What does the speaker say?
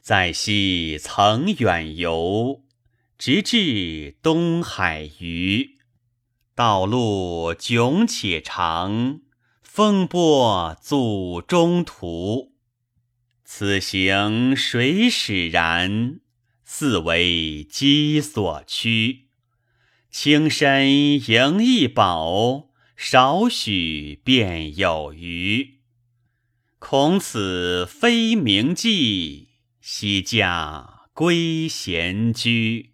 在昔曾远游，直至东海隅。道路迥且长，风波阻中途。此行谁使然？似为鸡所驱。轻身迎一宝，少许便有余。恐此非名迹，西驾归闲居。